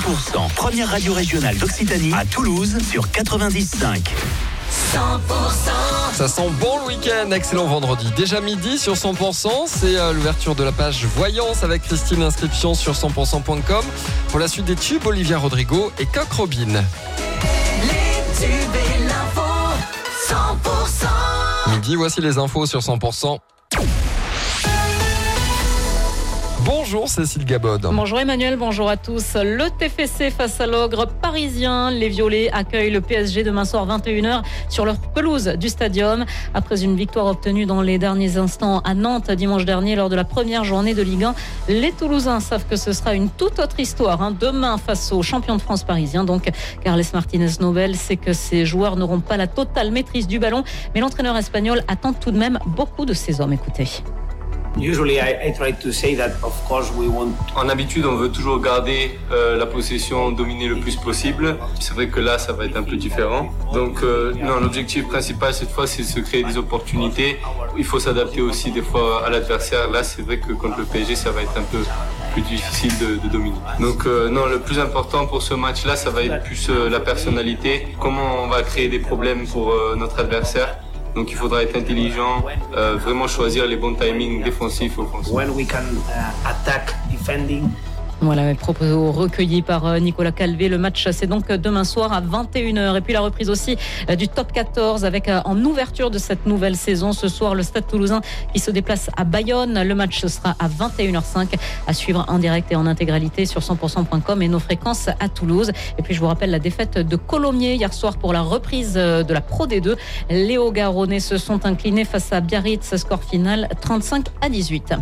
100%, première radio régionale d'Occitanie à Toulouse sur 90.5. 100% Ça sent bon le week-end, excellent vendredi. Déjà midi sur 100%, c'est euh, l'ouverture de la page Voyance avec Christine, inscription sur 100%.com. Pour la suite des tubes, Olivia Rodrigo et Coq Robin. Les tubes et l'info 100% Midi, voici les infos sur 100%. Bonjour Cécile Gabod. Bonjour Emmanuel, bonjour à tous. Le TFC face à l'ogre parisien. Les Violets accueillent le PSG demain soir 21h sur leur pelouse du stadium. Après une victoire obtenue dans les derniers instants à Nantes dimanche dernier lors de la première journée de Ligue 1, les Toulousains savent que ce sera une toute autre histoire hein. demain face aux champions de France parisiens. Donc Carles Martinez-Nobel sait que ses joueurs n'auront pas la totale maîtrise du ballon, mais l'entraîneur espagnol attend tout de même beaucoup de ses hommes. Écoutez. En habitude, on veut toujours garder euh, la possession, dominer le plus possible. C'est vrai que là, ça va être un peu différent. Donc, euh, non, l'objectif principal cette fois, c'est de se créer des opportunités. Il faut s'adapter aussi des fois à l'adversaire. Là, c'est vrai que contre le PSG, ça va être un peu plus difficile de, dominer. Donc, euh, non, le plus important pour ce match-là, ça va être plus la personnalité. Comment on va créer des problèmes pour notre adversaire. Donc, il faudra être intelligent, euh, vraiment choisir les bons timings défensifs et offensifs. Voilà, les propos recueillis par euh, Nicolas Calvé. Le match, c'est donc demain soir à 21h. Et puis la reprise aussi euh, du top 14 avec euh, en ouverture de cette nouvelle saison ce soir le Stade toulousain qui se déplace à Bayonne. Le match sera à 21h05 à suivre en direct et en intégralité sur 100%.com et nos fréquences à Toulouse. Et puis je vous rappelle la défaite de Colomiers hier soir pour la reprise de la Pro D2. Les Hauts-Garonnais se sont inclinés face à Biarritz, score final 35 à 18.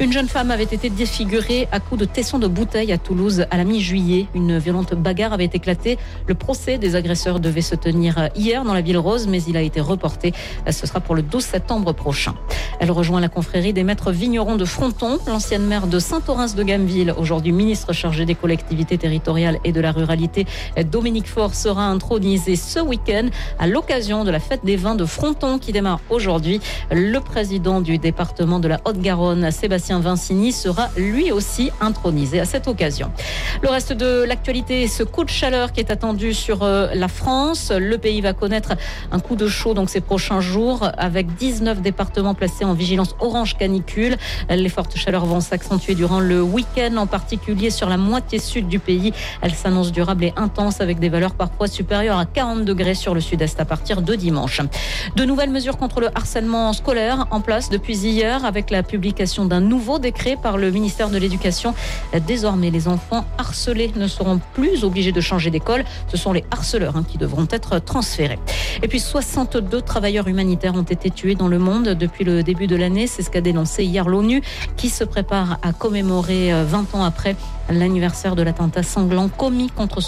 Une jeune femme avait été défigurée à coups de tesson de bouteille à Toulouse à la mi-juillet. Une violente bagarre avait éclaté. Le procès des agresseurs devait se tenir hier dans la ville rose, mais il a été reporté. Ce sera pour le 12 septembre prochain. Elle rejoint la confrérie des maîtres vignerons de Fronton, l'ancienne maire de Saint-Orens de Gameville, aujourd'hui ministre chargé des collectivités territoriales et de la ruralité. Dominique Faure sera intronisé ce week-end à l'occasion de la fête des vins de Fronton qui démarre aujourd'hui. Le président du département de la Haute-Garonne, Sébastien Vincini, sera lui aussi intronisé à cette occasion. Le reste de l'actualité, ce coup de chaleur qui est attendu sur euh, la France. Le pays va connaître un coup de chaud donc ces prochains jours avec 19 départements placés en vigilance orange canicule. Les fortes chaleurs vont s'accentuer durant le week-end, en particulier sur la moitié sud du pays. Elles s'annoncent durables et intenses avec des valeurs parfois supérieures à 40 degrés sur le sud-est à partir de dimanche. De nouvelles mesures contre le harcèlement scolaire en place depuis hier avec la publication d'un nouveau décret par le ministère de l'Éducation. Désormais, les enfants harcelés ne seront plus obligés de changer d'école. Ce sont les harceleurs hein, qui devront être transférés. Et puis 62 travailleurs humanitaires ont été tués dans le monde depuis le début de l'année. C'est ce qu'a dénoncé hier l'ONU qui se prépare à commémorer euh, 20 ans après l'anniversaire de l'attentat sanglant commis contre